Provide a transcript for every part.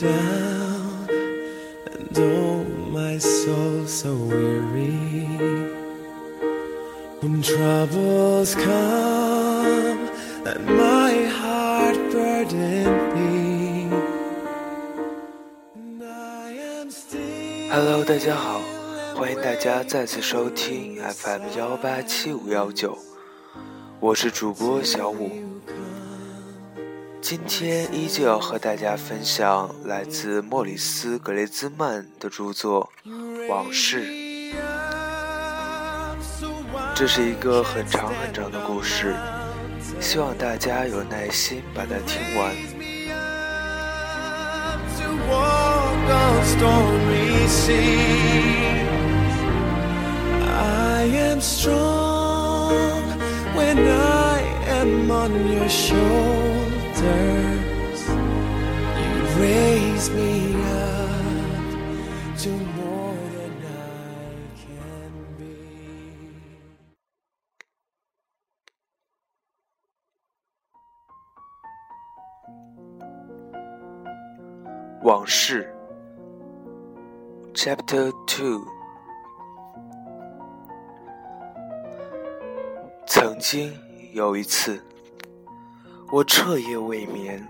down, and oh, my soul so weary. When troubles come, let my heart burden be. And I am still. Hello，大家好，欢迎大家再次收听 FM 幺八七五幺九，我是主播小五。今天依旧要和大家分享来自莫里斯·格雷兹曼的著作《往事》。这是一个很长很长的故事，希望大家有耐心把它听完。to walk on stormy seas. I am strong when I am on your Sirs，you raise me up to more than I can be. 往事，Chapter Two。曾经有一次，我彻夜未眠，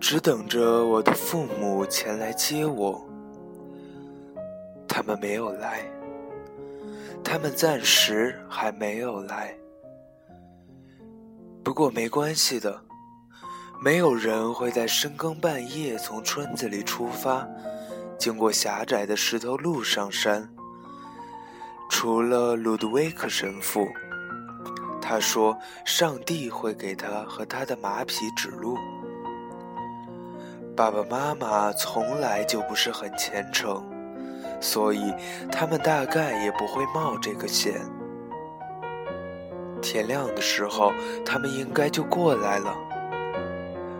只等着我的父母前来接我。他们没有来，他们暂时还没有来。不过没关系的。没有人会在深更半夜从村子里出发，经过狭窄的石头路上山。除了鲁德威克神父，他说上帝会给他和他的马匹指路。爸爸妈妈从来就不是很虔诚，所以他们大概也不会冒这个险。天亮的时候，他们应该就过来了。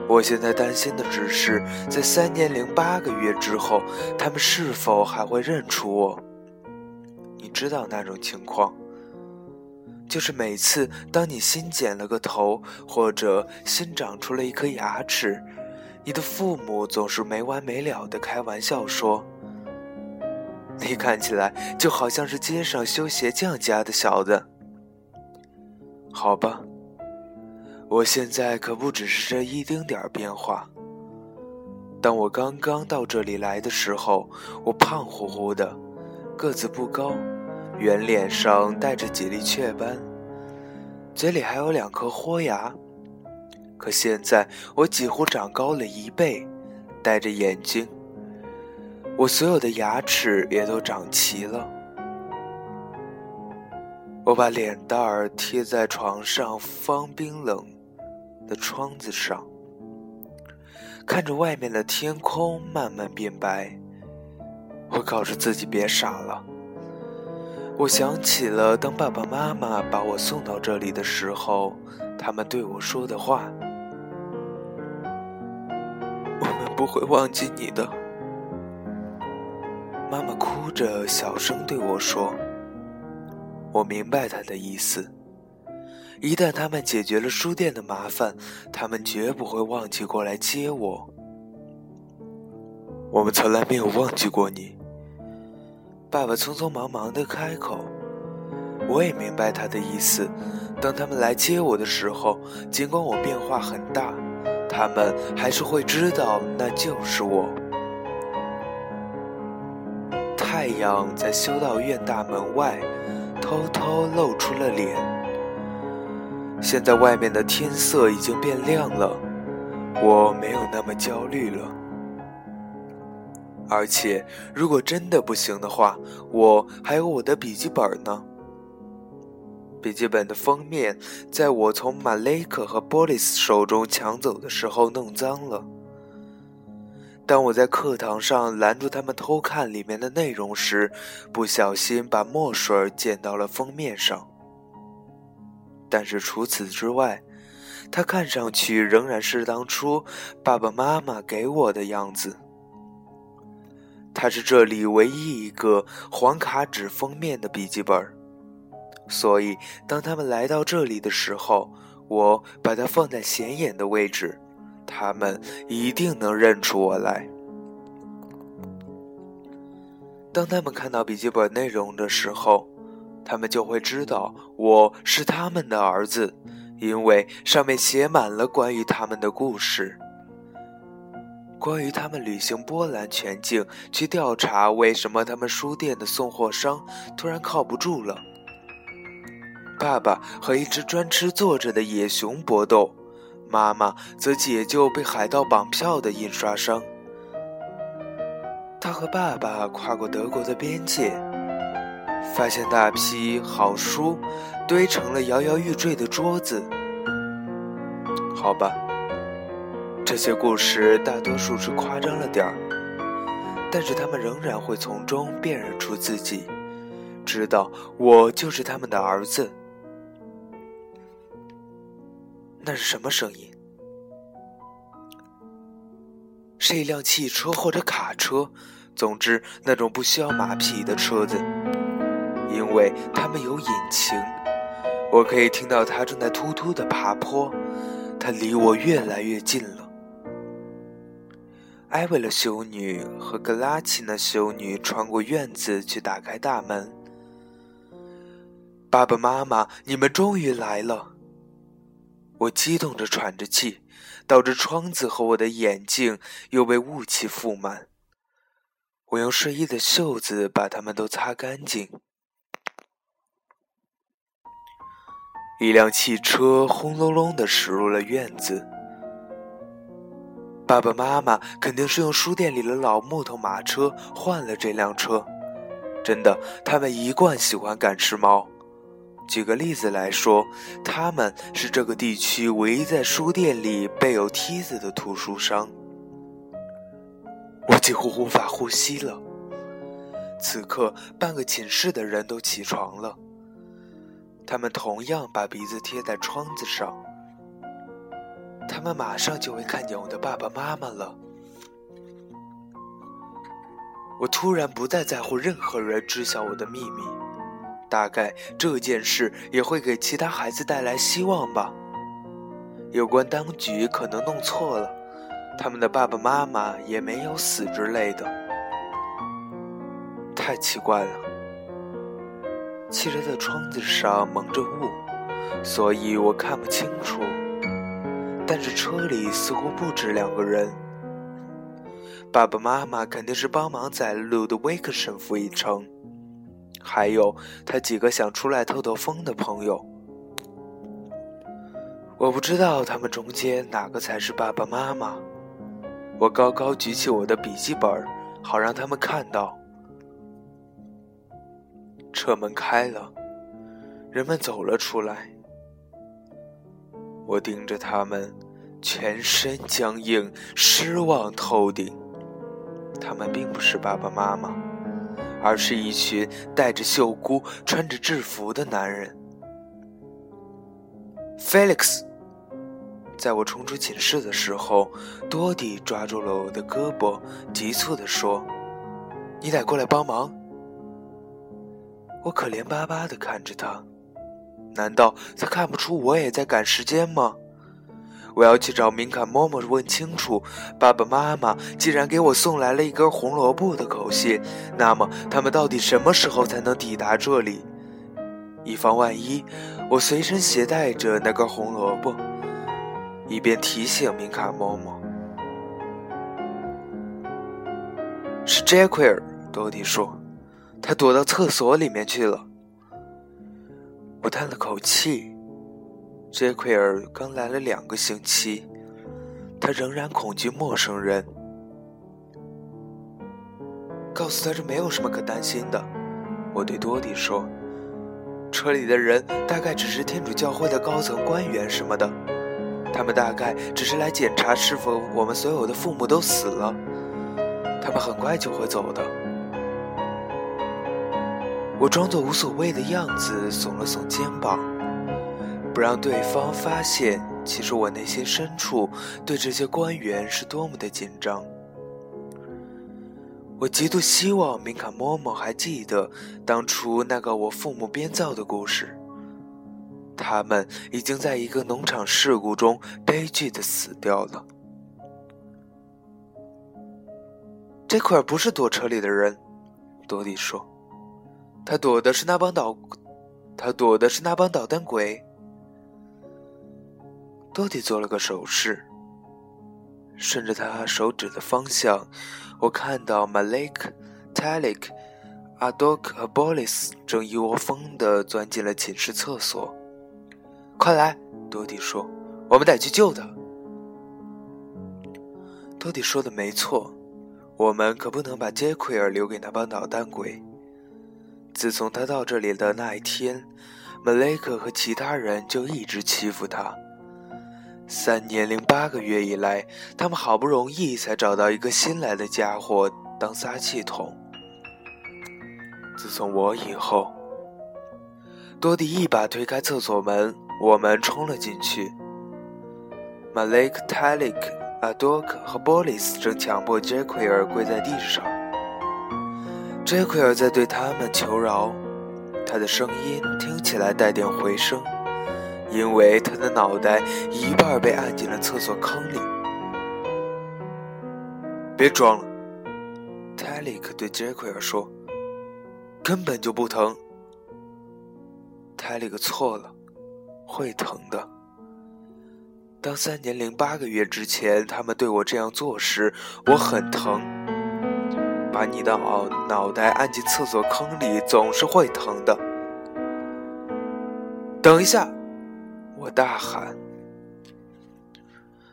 我现在担心的只是，在三年零八个月之后，他们是否还会认出我？你知道那种情况，就是每次当你新剪了个头，或者新长出了一颗牙齿，你的父母总是没完没了的开玩笑说：“你看起来就好像是街上修鞋匠家的小子。”好吧。我现在可不只是这一丁点儿变化。当我刚刚到这里来的时候，我胖乎乎的，个子不高，圆脸上带着几粒雀斑，嘴里还有两颗豁牙。可现在我几乎长高了一倍，戴着眼镜，我所有的牙齿也都长齐了。我把脸蛋儿贴在床上方冰冷的窗子上，看着外面的天空慢慢变白。我告诉自己别傻了。我想起了当爸爸妈妈把我送到这里的时候，他们对我说的话：“我们不会忘记你的。”妈妈哭着小声对我说。我明白他的意思。一旦他们解决了书店的麻烦，他们绝不会忘记过来接我。我们从来没有忘记过你。爸爸匆匆忙忙地开口。我也明白他的意思。当他们来接我的时候，尽管我变化很大，他们还是会知道那就是我。太阳在修道院大门外。偷偷露出了脸。现在外面的天色已经变亮了，我没有那么焦虑了。而且，如果真的不行的话，我还有我的笔记本呢。笔记本的封面在我从马雷克和波利斯手中抢走的时候弄脏了。当我在课堂上拦住他们偷看里面的内容时，不小心把墨水溅到了封面上。但是除此之外，它看上去仍然是当初爸爸妈妈给我的样子。他是这里唯一一个黄卡纸封面的笔记本所以当他们来到这里的时候我把它放在显眼的位置他们一定能认出我来。当他们看到笔记本内容的时候他们就会知道我是他们的儿子因为上面写满了关于他们的故事。关于他们旅行波兰全境，去调查为什么他们书店的送货商突然靠不住了。爸爸和一只专吃坐着的野熊搏斗，妈妈则解救被海盗绑票的印刷商。他和爸爸跨过德国的边界，发现大批好书堆成了摇摇欲坠的桌子。好吧。这些故事大多数是夸张了点儿，但是他们仍然会从中辨认出自己，知道我就是他们的儿子。那是什么声音？是一辆汽车或者卡车，总之那种不需要马匹的车子，因为它们有引擎。我可以听到它正在突突的爬坡，它离我越来越近了。艾维勒修女和格拉奇娜修女穿过院子去打开大门。爸爸妈妈，你们终于来了！我激动着喘着气，导致窗子和我的眼镜又被雾气覆满。我用睡衣的袖子把它们都擦干净。一辆汽车轰隆隆地驶入了院子。爸爸妈妈肯定是用书店里的老木头马车换了这辆车，真的，他们一贯喜欢赶时髦。举个例子来说，他们是这个地区唯一在书店里备有梯子的图书商。我几乎无法呼吸了。此刻，半个寝室的人都起床了，他们同样把鼻子贴在窗子上。他们马上就会看见我的爸爸妈妈了。我突然不再在乎任何人知晓我的秘密，大概这件事也会给其他孩子带来希望吧。有关当局可能弄错了，他们的爸爸妈妈也没有死之类的。太奇怪了，汽车的窗子上蒙着雾，所以我看不清楚。但是车里似乎不止两个人。爸爸妈妈肯定是帮忙载了路的威克神父一程，还有他几个想出来透透风的朋友。我不知道他们中间哪个才是爸爸妈妈。我高高举起我的笔记本，好让他们看到。车门开了，人们走了出来。我盯着他们，全身僵硬，失望透顶。他们并不是爸爸妈妈，而是一群戴着袖箍、穿着制服的男人。Felix，在我冲出寝室的时候，多迪抓住了我的胳膊，急促地说：“你得过来帮忙。”我可怜巴巴地看着他。难道他看不出我也在赶时间吗？我要去找明卡嬷嬷问清楚。爸爸妈妈既然给我送来了一根红萝卜的口信，那么他们到底什么时候才能抵达这里？以防万一，我随身携带着那根红萝卜，以便提醒明卡嬷嬷。是杰奎尔，多迪说，他躲到厕所里面去了。我叹了口气。杰奎尔刚来了两个星期，他仍然恐惧陌生人。告诉他这没有什么可担心的，我对多迪说。车里的人大概只是天主教会的高层官员什么的，他们大概只是来检查是否我们所有的父母都死了。他们很快就会走的。我装作无所谓的样子，耸了耸肩膀，不让对方发现，其实我内心深处对这些官员是多么的紧张。我极度希望明卡嬷嬷还记得当初那个我父母编造的故事。他们已经在一个农场事故中悲剧的死掉了。这块不是躲车里的人。多莉说：“他躲的是那帮捣，他躲的是那帮捣蛋鬼。”多迪做了个手势，顺着他手指的方向，我看到 Malik、Talik、阿多克和 Bolis 正一窝蜂地钻进了寝室厕所。快来，多迪说：“我们得去救他。”多迪说的没错，我们可不能把杰奎尔留给那帮捣蛋鬼。自从他到这里的那一天，马雷克和其他人就一直欺负他。三年零八个月以来，他们好不容易才找到一个新来的家伙当撒气筒。自从我以后，多迪一把推开厕所门，我们冲了进去。马雷克、泰利克、阿多克和波利斯正强迫杰奎尔跪在地上。杰奎尔在对他们求饶，他的声音听起来带点回声。因为他的脑袋一半被按进了厕所坑里。别装了，泰利克对杰奎尔说：“根本就不疼。”泰利克错了，会疼的。当三年零八个月之前他们对我这样做时，我很疼。把你的脑脑袋按进厕所坑里总是会疼的。等一下。我大喊：“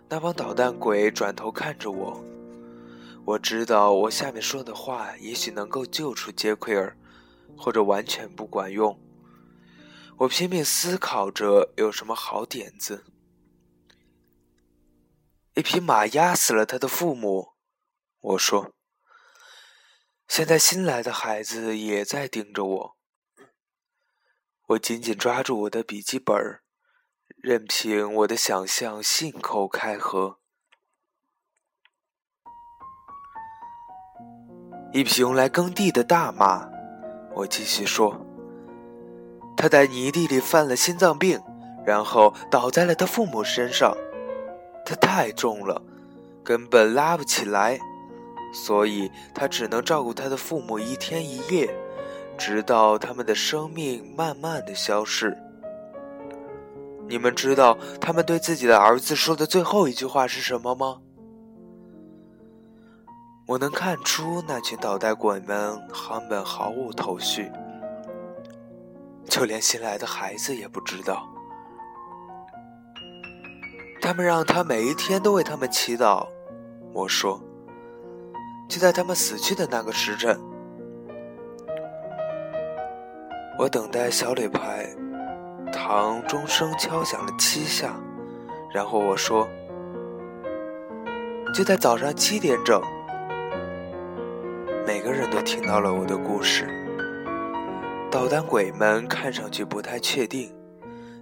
那帮捣蛋鬼转头看着我。”我知道我下面说的话也许能够救出杰奎尔，或者完全不管用。我拼命思考着有什么好点子。一匹马压死了他的父母，我说。现在新来的孩子也在盯着我。我紧紧抓住我的笔记本儿。任凭我的想象信口开河。一匹用来耕地的大马，我继续说。他在泥地里犯了心脏病，然后倒在了他父母身上。他太重了，根本拉不起来，所以他只能照顾他的父母一天一夜，直到他们的生命慢慢的消逝。你们知道他们对自己的儿子说的最后一句话是什么吗？我能看出那群捣蛋鬼们根本毫无头绪，就连新来的孩子也不知道。他们让他每一天都为他们祈祷。我说，就在他们死去的那个时辰，我等待小磊牌。堂钟声敲响了七下，然后我说：“就在早上七点整。”每个人都听到了我的故事。捣蛋鬼们看上去不太确定，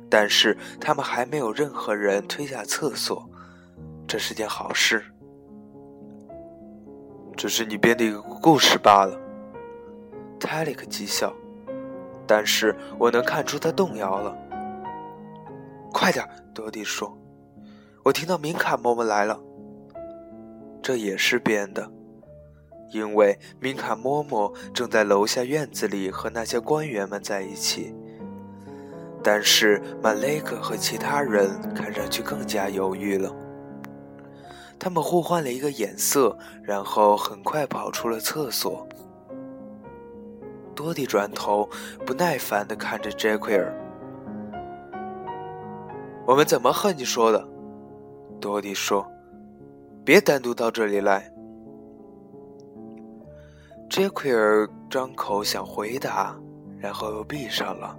但是他们还没有任何人推下厕所，这是件好事。只是你编的一个故事罢了。泰利克讥笑。但是我能看出他动摇了。快点，多迪说：“我听到明卡嬷嬷来了。”这也是编的，因为明卡嬷嬷正在楼下院子里和那些官员们在一起。但是马雷克和其他人看上去更加犹豫了。他们互换了一个眼色，然后很快跑出了厕所。多迪转头，不耐烦地看着杰奎尔。“我们怎么和你说的？”多迪说，“别单独到这里来。”杰奎尔张口想回答，然后又闭上了。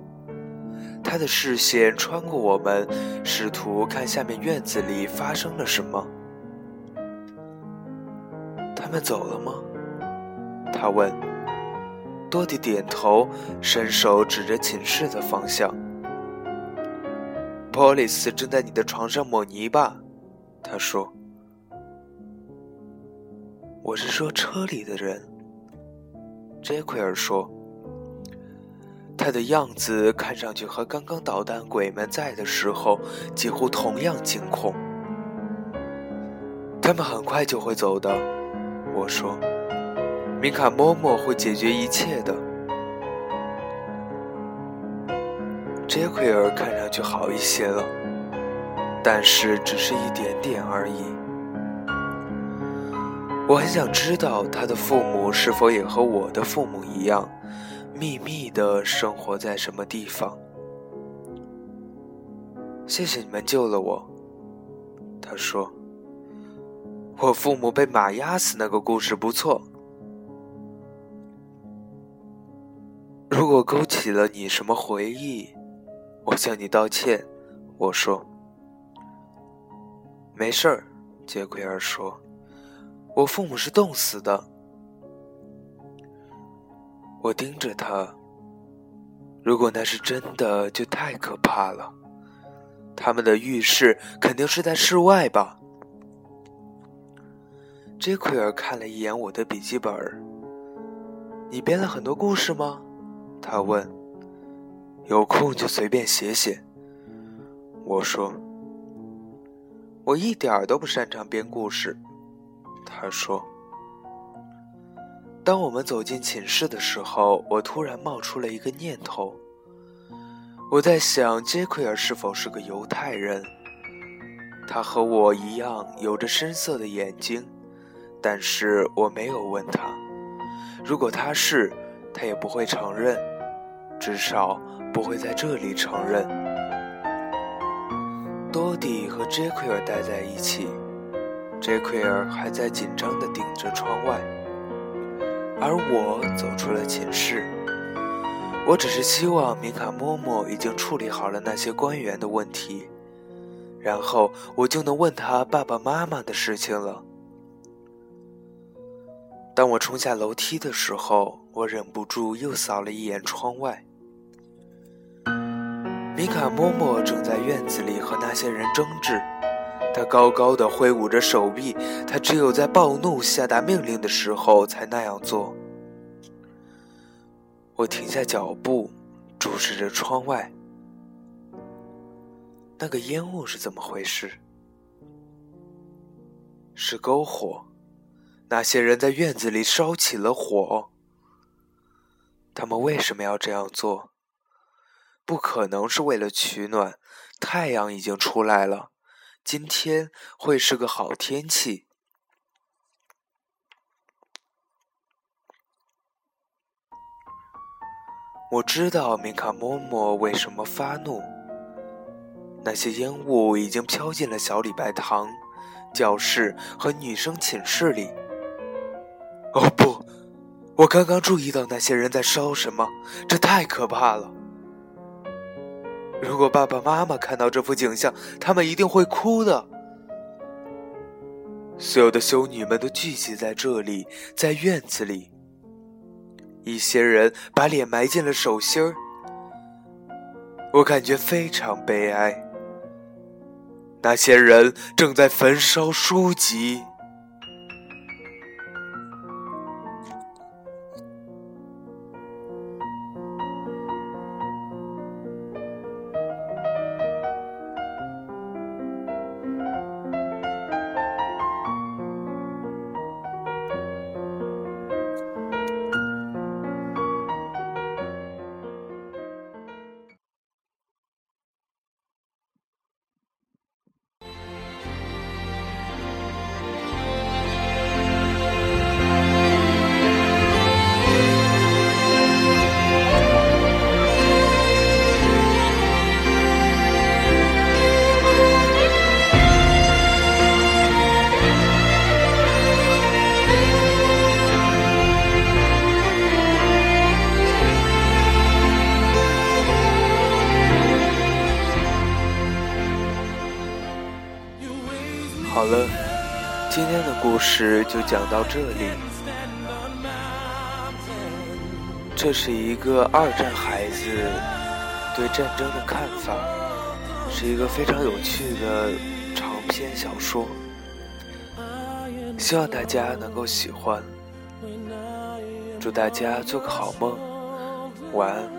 他的视线穿过我们，试图看下面院子里发生了什么。他们走了吗？他问。多迪点头，伸手指着寝室的方向。波利斯正在你的床上抹泥巴，他说：“我是说车里的人。”杰奎尔说：“他的样子看上去和刚刚捣蛋鬼们在的时候几乎同样惊恐。”他们很快就会走的，我说。米卡嬷嬷会解决一切的。杰奎尔看上去好一些了，但是只是一点点而已。我很想知道他的父母是否也和我的父母一样，秘密的生活在什么地方。谢谢你们救了我，他说。我父母被马压死那个故事不错。如果勾起了你什么回忆？我向你道歉，我说。没事儿，杰奎尔说，我父母是冻死的。我盯着他，如果那是真的，就太可怕了。他们的浴室肯定是在室外吧？杰奎尔看了一眼我的笔记本你编了很多故事吗？他问。有空就随便写写。我说：“我一点儿都不擅长编故事。”他说：“当我们走进寝室的时候，我突然冒出了一个念头。我在想，杰奎尔是否是个犹太人？他和我一样有着深色的眼睛，但是我没有问他。如果他是，他也不会承认，至少。”不会在这里承认。多迪和杰奎尔待在一起，杰奎尔还在紧张地盯着窗外，而我走出了寝室。我只是希望米卡嬷嬷已经处理好了那些官员的问题，然后我就能问他爸爸妈妈的事情了。当我冲下楼梯的时候，我忍不住又扫了一眼窗外。米卡嬷嬷正在院子里和那些人争执，她高高的挥舞着手臂，她只有在暴怒下达命令的时候才那样做。我停下脚步，注视着窗外，那个烟雾是怎么回事？是篝火，那些人在院子里烧起了火。他们为什么要这样做？不可能是为了取暖，太阳已经出来了，今天会是个好天气。我知道米卡嬷嬷为什么发怒。那些烟雾已经飘进了小礼拜堂、教室和女生寝室里。哦不，我刚刚注意到那些人在烧什么，这太可怕了。如果爸爸妈妈看到这幅景象，他们一定会哭的。所有的修女们都聚集在这里，在院子里。一些人把脸埋进了手心儿，我感觉非常悲哀。那些人正在焚烧书籍。了，今天的故事就讲到这里。这是一个二战孩子对战争的看法，是一个非常有趣的长篇小说。希望大家能够喜欢。祝大家做个好梦，晚安。